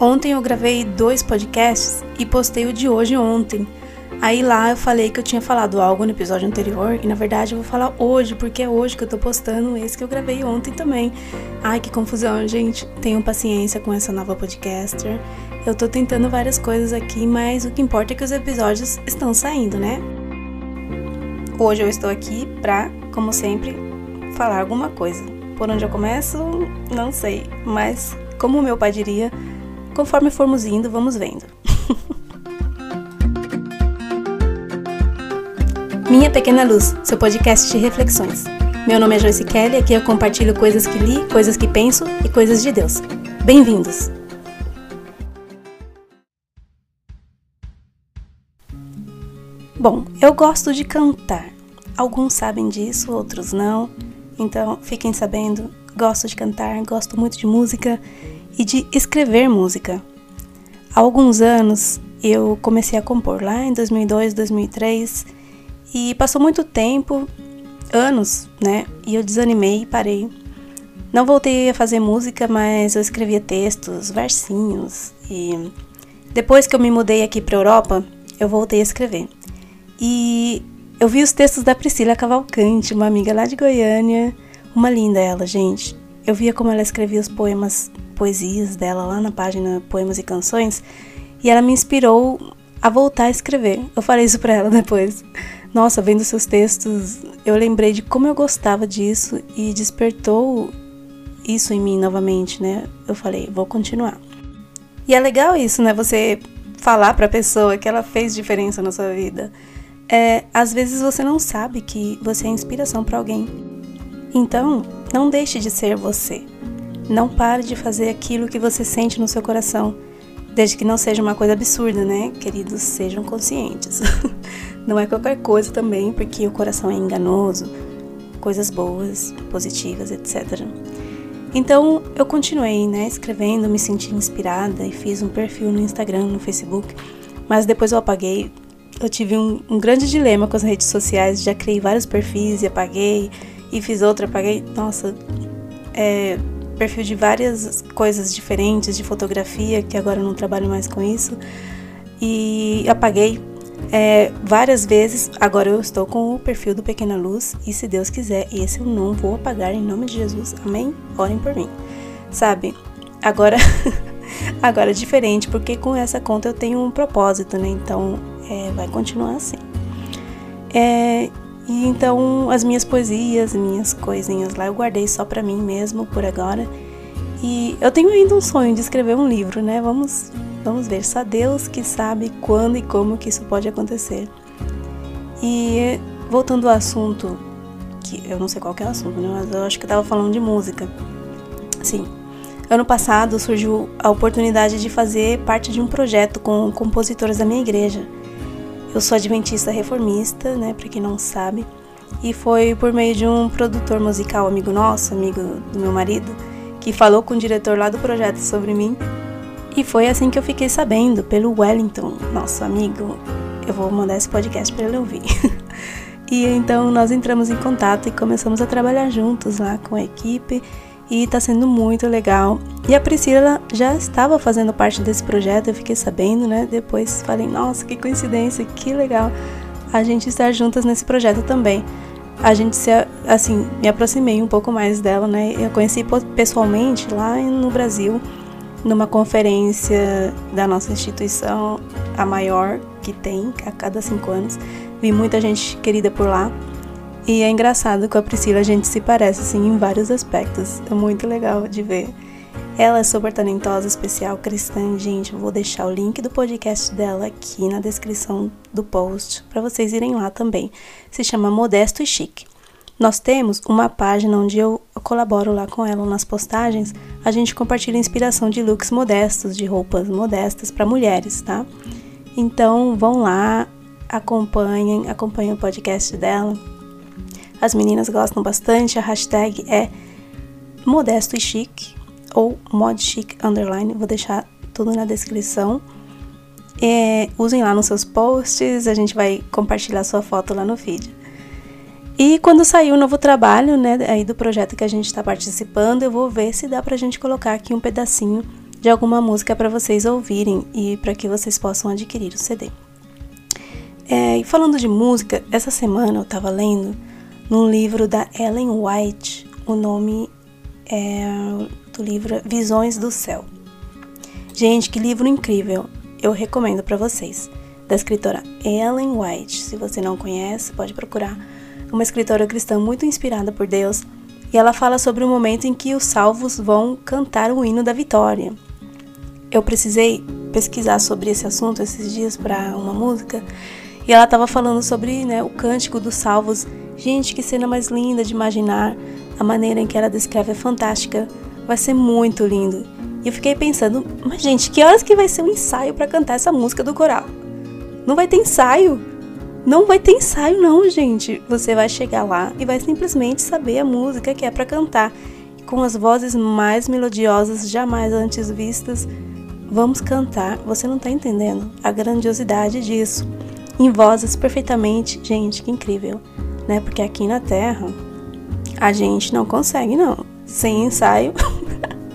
Ontem eu gravei dois podcasts e postei o de hoje ontem. Aí lá eu falei que eu tinha falado algo no episódio anterior e na verdade eu vou falar hoje, porque é hoje que eu tô postando esse que eu gravei ontem também. Ai, que confusão, gente. Tenham paciência com essa nova podcaster. Eu tô tentando várias coisas aqui, mas o que importa é que os episódios estão saindo, né? Hoje eu estou aqui pra, como sempre, falar alguma coisa. Por onde eu começo, não sei, mas como meu pai diria, Conforme formos indo, vamos vendo. Minha Pequena Luz, seu podcast de reflexões. Meu nome é Joyce Kelly e aqui eu compartilho coisas que li, coisas que penso e coisas de Deus. Bem-vindos! Bom, eu gosto de cantar. Alguns sabem disso, outros não. Então, fiquem sabendo, gosto de cantar, gosto muito de música e de escrever música. Há alguns anos eu comecei a compor lá em 2002, 2003 e passou muito tempo, anos, né? E eu desanimei e parei. Não voltei a fazer música, mas eu escrevia textos, versinhos e depois que eu me mudei aqui para Europa, eu voltei a escrever. E eu vi os textos da Priscila Cavalcante, uma amiga lá de Goiânia, uma linda ela, gente. Eu via como ela escrevia os poemas poesias dela lá na página Poemas e Canções e ela me inspirou a voltar a escrever. Eu falei isso para ela depois. Nossa, vendo seus textos, eu lembrei de como eu gostava disso e despertou isso em mim novamente, né? Eu falei, vou continuar. E é legal isso, né? Você falar para a pessoa que ela fez diferença na sua vida. É, às vezes você não sabe que você é inspiração para alguém. Então, não deixe de ser você. Não pare de fazer aquilo que você sente no seu coração, desde que não seja uma coisa absurda, né? Queridos, sejam conscientes. não é qualquer coisa também, porque o coração é enganoso, coisas boas, positivas, etc. Então eu continuei, né, escrevendo, me senti inspirada e fiz um perfil no Instagram, no Facebook, mas depois eu apaguei. Eu tive um, um grande dilema com as redes sociais, já criei vários perfis e apaguei, e fiz outro, apaguei. Nossa, é, perfil de várias coisas diferentes, de fotografia, que agora eu não trabalho mais com isso. E apaguei é, várias vezes. Agora eu estou com o perfil do Pequena Luz e se Deus quiser, esse eu não vou apagar em nome de Jesus. Amém? Orem por mim. Sabe? Agora, agora é diferente porque com essa conta eu tenho um propósito, né? Então é, vai continuar assim. É, e então as minhas poesias, minhas coisinhas lá eu guardei só para mim mesmo por agora. E eu tenho ainda um sonho de escrever um livro, né? Vamos, vamos ver. Só Deus que sabe quando e como que isso pode acontecer. E voltando ao assunto, que eu não sei qual é o assunto, né? Mas eu acho que eu tava falando de música. Sim. Ano passado surgiu a oportunidade de fazer parte de um projeto com compositores da minha igreja. Eu sou adventista reformista, né, para quem não sabe, e foi por meio de um produtor musical amigo nosso, amigo do meu marido, que falou com o diretor lá do projeto sobre mim. E foi assim que eu fiquei sabendo, pelo Wellington, nosso amigo. Eu vou mandar esse podcast para ele ouvir. e então nós entramos em contato e começamos a trabalhar juntos lá com a equipe e está sendo muito legal. E a Priscila já estava fazendo parte desse projeto, eu fiquei sabendo, né? Depois falei, nossa, que coincidência, que legal a gente estar juntas nesse projeto também. A gente se, assim, me aproximei um pouco mais dela, né? Eu conheci pessoalmente lá no Brasil, numa conferência da nossa instituição, a maior que tem a cada cinco anos. Vi muita gente querida por lá. E é engraçado com a Priscila a gente se parece assim em vários aspectos. É muito legal de ver. Ela é super talentosa, especial, cristã. Gente, eu vou deixar o link do podcast dela aqui na descrição do post para vocês irem lá também. Se chama Modesto e Chique. Nós temos uma página onde eu colaboro lá com ela nas postagens. A gente compartilha inspiração de looks modestos, de roupas modestas para mulheres, tá? Então vão lá, acompanhem, acompanhem o podcast dela as meninas gostam bastante. A hashtag é modesto e chique ou mod chic underline. Vou deixar tudo na descrição. É, usem lá nos seus posts, a gente vai compartilhar sua foto lá no feed. E quando sair o novo trabalho, né, aí do projeto que a gente está participando, eu vou ver se dá pra gente colocar aqui um pedacinho de alguma música para vocês ouvirem e para que vocês possam adquirir o CD. É, e falando de música, essa semana eu estava lendo num livro da Ellen White, o nome é, do livro Visões do Céu. Gente, que livro incrível! Eu recomendo para vocês. Da escritora Ellen White. Se você não conhece, pode procurar. Uma escritora cristã muito inspirada por Deus. E ela fala sobre o momento em que os salvos vão cantar o hino da vitória. Eu precisei pesquisar sobre esse assunto esses dias para uma música e ela estava falando sobre né, o cântico dos salvos. Gente, que cena mais linda de imaginar. A maneira em que ela descreve é fantástica. Vai ser muito lindo. E eu fiquei pensando, mas gente, que horas que vai ser o um ensaio para cantar essa música do coral? Não vai ter ensaio? Não vai ter ensaio não, gente. Você vai chegar lá e vai simplesmente saber a música que é para cantar. Com as vozes mais melodiosas jamais antes vistas, vamos cantar. Você não tá entendendo a grandiosidade disso em vozes perfeitamente. Gente, que incrível, né? Porque aqui na Terra a gente não consegue, não. Sem ensaio.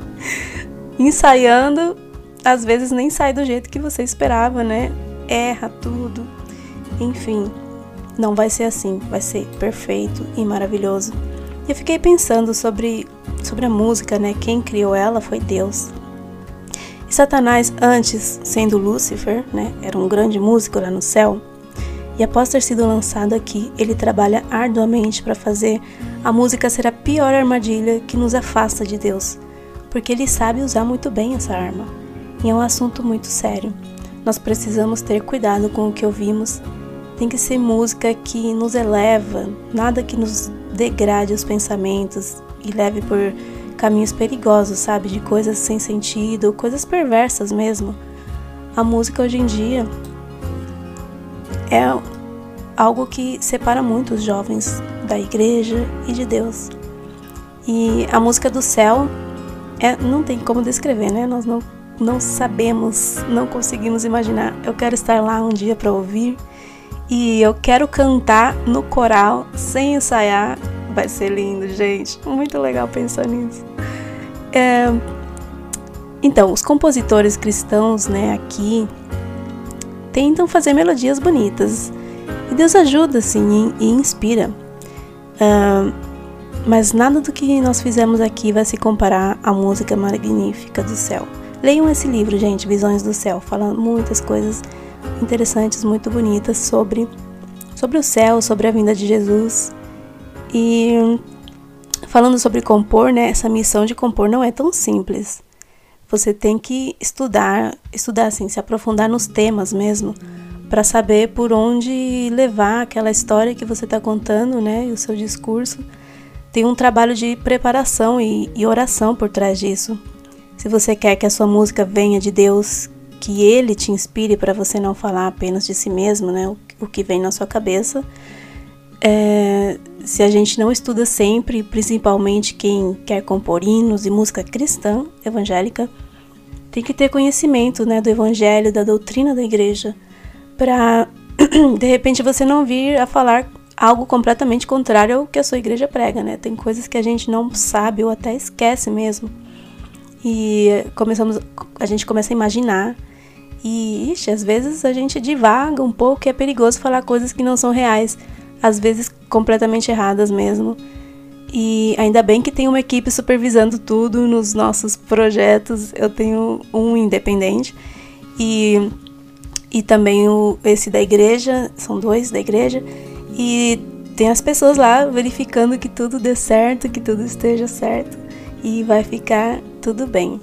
Ensaiando, às vezes nem sai do jeito que você esperava, né? Erra tudo. Enfim, não vai ser assim. Vai ser perfeito e maravilhoso. Eu fiquei pensando sobre, sobre a música, né? Quem criou ela foi Deus. E Satanás, antes sendo Lúcifer, né, era um grande músico lá no céu, e após ter sido lançado aqui, ele trabalha arduamente para fazer a música ser a pior armadilha que nos afasta de Deus, porque ele sabe usar muito bem essa arma. E é um assunto muito sério. Nós precisamos ter cuidado com o que ouvimos. Tem que ser música que nos eleva, nada que nos degrade os pensamentos e leve por caminhos perigosos, sabe? De coisas sem sentido, coisas perversas mesmo. A música hoje em dia é algo que separa muito os jovens da igreja e de Deus. E a música do céu é, não tem como descrever, né? Nós não, não sabemos, não conseguimos imaginar. Eu quero estar lá um dia para ouvir e eu quero cantar no coral sem ensaiar Vai ser lindo, gente. Muito legal pensar nisso. É... Então, os compositores cristãos, né, aqui tentam fazer melodias bonitas. E Deus ajuda, sim, e, inspira. Uh, mas nada do que nós fizemos aqui vai se comparar à música magnífica do céu. Leiam esse livro, gente, Visões do Céu, fala muitas coisas interessantes, muito bonitas sobre, sobre o céu, sobre a vinda de Jesus. E falando sobre compor, né, essa missão de compor não é tão simples. Você tem que estudar, estudar assim, se aprofundar nos temas mesmo, para saber por onde levar aquela história que você está contando, né, e o seu discurso. Tem um trabalho de preparação e, e oração por trás disso. Se você quer que a sua música venha de Deus, que Ele te inspire para você não falar apenas de si mesmo, né, o, o que vem na sua cabeça, é, se a gente não estuda sempre, principalmente quem quer compor hinos e música cristã, evangélica, tem que ter conhecimento né, do evangelho, da doutrina da igreja, para de repente você não vir a falar algo completamente contrário ao que a sua igreja prega, né? Tem coisas que a gente não sabe ou até esquece mesmo. E começamos, a gente começa a imaginar e, ixi, às vezes a gente divaga um pouco e é perigoso falar coisas que não são reais às vezes completamente erradas mesmo. E ainda bem que tem uma equipe supervisando tudo nos nossos projetos. Eu tenho um independente e, e também o, esse da igreja, são dois da igreja, e tem as pessoas lá verificando que tudo dê certo, que tudo esteja certo e vai ficar tudo bem.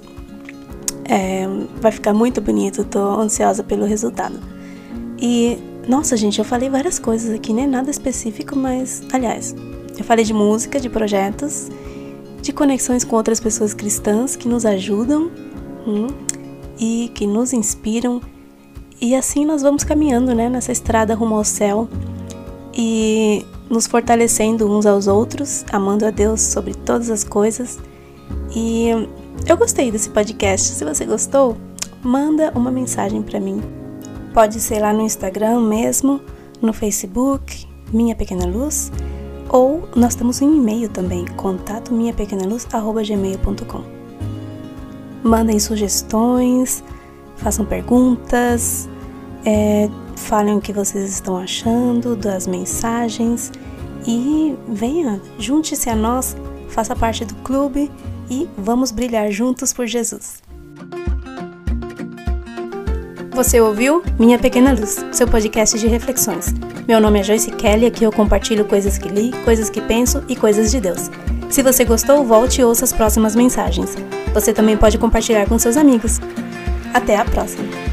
É, vai ficar muito bonito, tô ansiosa pelo resultado. E nossa, gente, eu falei várias coisas aqui, né? Nada específico, mas. Aliás, eu falei de música, de projetos, de conexões com outras pessoas cristãs que nos ajudam hum, e que nos inspiram. E assim nós vamos caminhando, né? Nessa estrada rumo ao céu e nos fortalecendo uns aos outros, amando a Deus sobre todas as coisas. E eu gostei desse podcast. Se você gostou, manda uma mensagem para mim Pode ser lá no Instagram mesmo, no Facebook, Minha Pequena Luz, ou nós temos um e-mail também, contato minhapequenaluz@gmail.com. mandem sugestões, façam perguntas, é, falem o que vocês estão achando das mensagens e venha, junte-se a nós, faça parte do clube e vamos brilhar juntos por Jesus. Você ouviu Minha Pequena Luz, seu podcast de reflexões. Meu nome é Joyce Kelly, aqui eu compartilho coisas que li, coisas que penso e coisas de Deus. Se você gostou, volte e ouça as próximas mensagens. Você também pode compartilhar com seus amigos. Até a próxima!